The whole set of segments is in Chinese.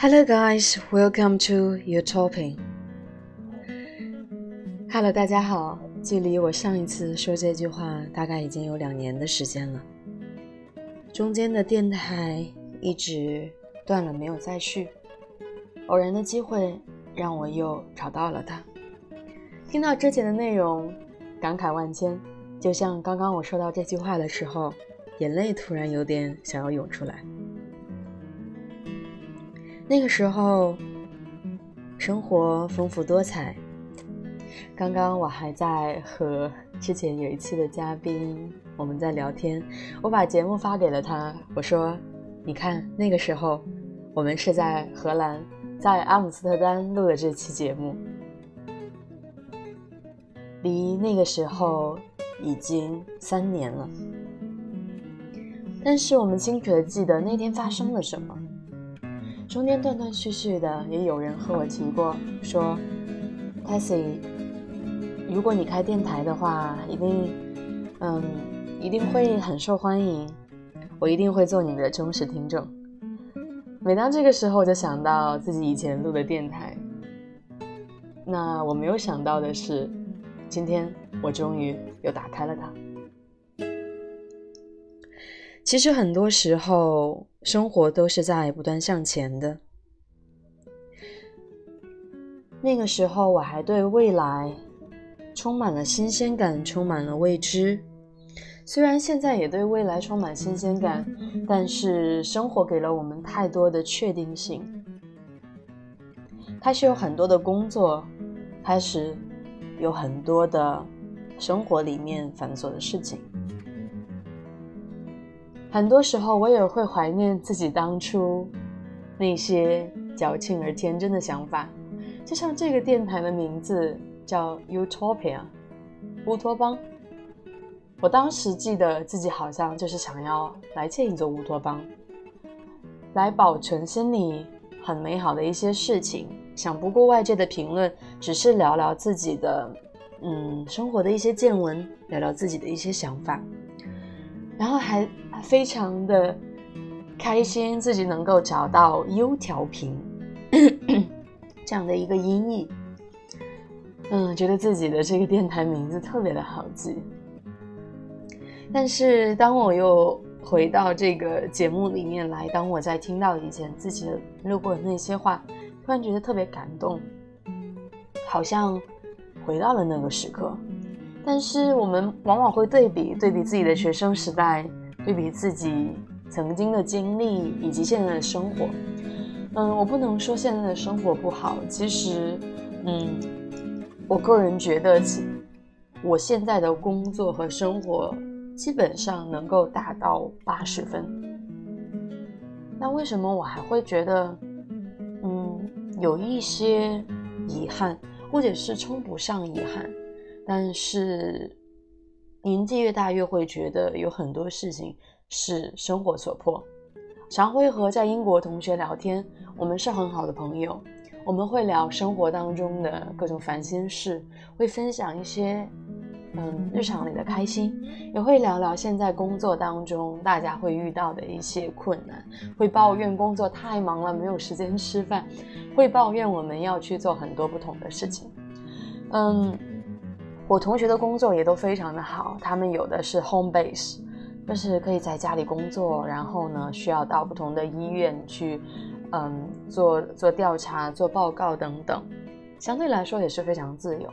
Hello, guys. Welcome to your topping. Hello，大家好。距离我上一次说这句话，大概已经有两年的时间了。中间的电台一直断了，没有再续。偶然的机会让我又找到了它。听到之前的内容，感慨万千。就像刚刚我说到这句话的时候，眼泪突然有点想要涌出来。那个时候，生活丰富多彩。刚刚我还在和之前有一期的嘉宾我们在聊天，我把节目发给了他，我说：“你看，那个时候我们是在荷兰，在阿姆斯特丹录的这期节目，离那个时候。”已经三年了，但是我们清楚的记得那天发生了什么。中间断断续续的，也有人和我提过，说 t e s s i 如果你开电台的话，一定，嗯，一定会很受欢迎，我一定会做你的忠实听众。每当这个时候，我就想到自己以前录的电台。那我没有想到的是，今天。我终于又打开了它。其实很多时候，生活都是在不断向前的。那个时候，我还对未来充满了新鲜感，充满了未知。虽然现在也对未来充满新鲜感，但是生活给了我们太多的确定性。开始有很多的工作，开始有很多的。生活里面繁琐的事情，很多时候我也会怀念自己当初那些矫情而天真的想法。就像这个电台的名字叫 Utopia，乌托邦。我当时记得自己好像就是想要来建一座乌托邦，来保存心里很美好的一些事情，想不过外界的评论，只是聊聊自己的。嗯，生活的一些见闻，聊聊自己的一些想法，然后还非常的开心，自己能够找到优调频这样的一个音译。嗯，觉得自己的这个电台名字特别的好记。但是当我又回到这个节目里面来，当我在听到以前自己录过的那些话，突然觉得特别感动，好像。回到了那个时刻，但是我们往往会对比对比自己的学生时代，对比自己曾经的经历以及现在的生活。嗯，我不能说现在的生活不好，其实，嗯，我个人觉得，我现在的工作和生活基本上能够达到八十分。那为什么我还会觉得，嗯，有一些遗憾？或者是称不上遗憾，但是年纪越大越会觉得有很多事情是生活所迫。常会和在英国同学聊天，我们是很好的朋友，我们会聊生活当中的各种烦心事，会分享一些嗯日常里的开心，也会聊聊现在工作当中大家会遇到的一些困难，会抱怨工作太忙了没有时间吃饭。会抱怨我们要去做很多不同的事情，嗯，我同学的工作也都非常的好，他们有的是 home base，就是可以在家里工作，然后呢需要到不同的医院去，嗯，做做调查、做报告等等，相对来说也是非常自由。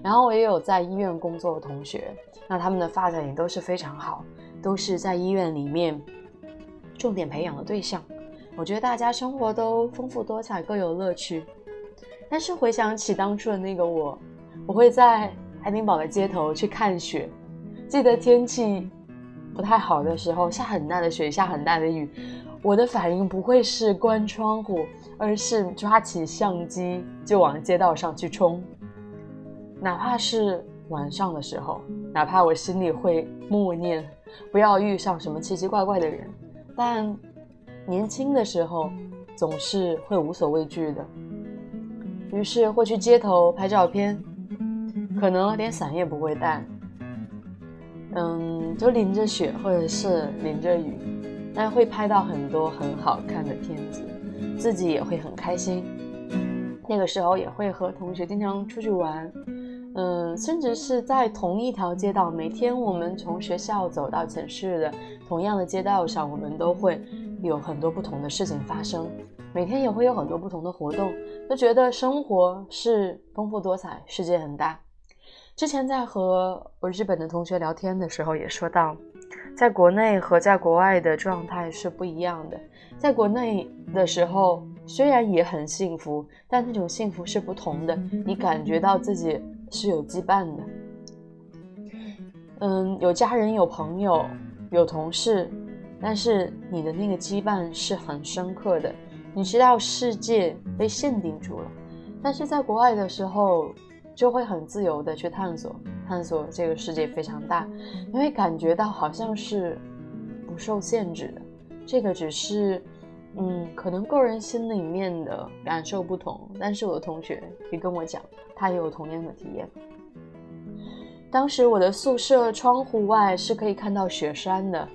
然后我也有在医院工作的同学，那他们的发展也都是非常好，都是在医院里面重点培养的对象。我觉得大家生活都丰富多彩，各有乐趣。但是回想起当初的那个我，我会在爱丁堡的街头去看雪。记得天气不太好的时候，下很大的雪，下很大的雨，我的反应不会是关窗户，而是抓起相机就往街道上去冲。哪怕是晚上的时候，哪怕我心里会默念不要遇上什么奇奇怪怪的人，但。年轻的时候，总是会无所畏惧的，于是会去街头拍照片，可能连伞也不会带，嗯，就淋着雪或者是淋着雨，但会拍到很多很好看的片子。自己也会很开心。那个时候也会和同学经常出去玩，嗯，甚至是在同一条街道，每天我们从学校走到城市的同样的街道上，我们都会有很多不同的事情发生，每天也会有很多不同的活动，就觉得生活是丰富多彩，世界很大。之前在和我日本的同学聊天的时候，也说到，在国内和在国外的状态是不一样的。在国内的时候，虽然也很幸福，但那种幸福是不同的。你感觉到自己是有羁绊的，嗯，有家人、有朋友、有同事，但是你的那个羁绊是很深刻的。你知道世界被限定住了，但是在国外的时候。就会很自由的去探索，探索这个世界非常大，你会感觉到好像是不受限制的。这个只是，嗯，可能个人心里面的感受不同。但是我的同学也跟我讲，他也有同样的体验。当时我的宿舍窗户外是可以看到雪山的，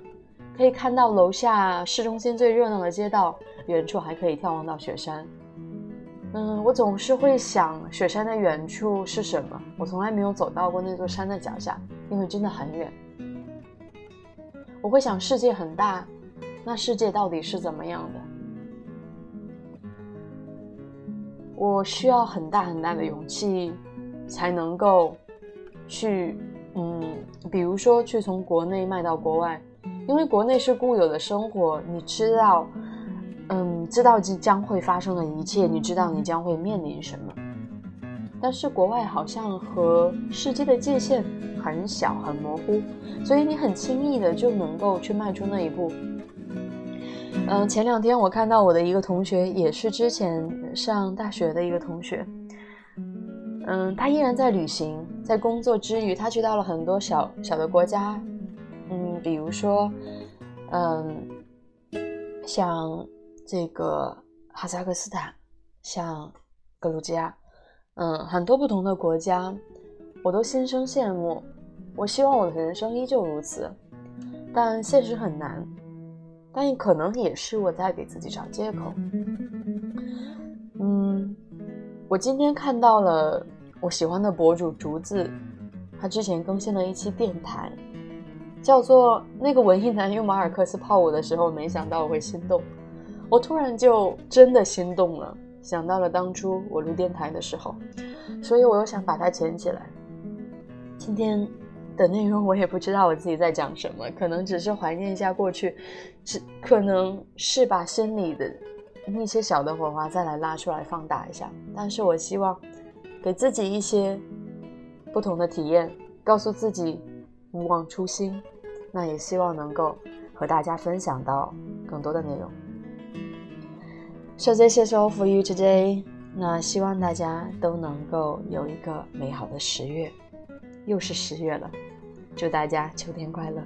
可以看到楼下市中心最热闹的街道，远处还可以眺望到雪山。嗯，我总是会想雪山的远处是什么。我从来没有走到过那座山的脚下，因为真的很远。我会想世界很大，那世界到底是怎么样的？我需要很大很大的勇气，才能够去，嗯，比如说去从国内卖到国外，因为国内是固有的生活，你知道。嗯，知道即将会发生的一切，你知道你将会面临什么。但是国外好像和世界的界限很小很模糊，所以你很轻易的就能够去迈出那一步。嗯，前两天我看到我的一个同学，也是之前上大学的一个同学，嗯，他依然在旅行，在工作之余，他去到了很多小小的国家，嗯，比如说，嗯，像。这个哈萨克斯坦，像格鲁吉亚，嗯，很多不同的国家，我都心生羡慕。我希望我的人生依旧如此，但现实很难。但可能也是我在给自己找借口。嗯，我今天看到了我喜欢的博主竹子，他之前更新了一期电台，叫做《那个文艺男用马尔克斯泡我的时候，没想到我会心动》。我突然就真的心动了，想到了当初我录电台的时候，所以我又想把它捡起来。今天的内容我也不知道我自己在讲什么，可能只是怀念一下过去，只可能是把心里的那些小的火花再来拉出来放大一下。但是我希望给自己一些不同的体验，告诉自己勿忘初心。那也希望能够和大家分享到更多的内容。So this is all for you today。那希望大家都能够有一个美好的十月，又是十月了，祝大家秋天快乐。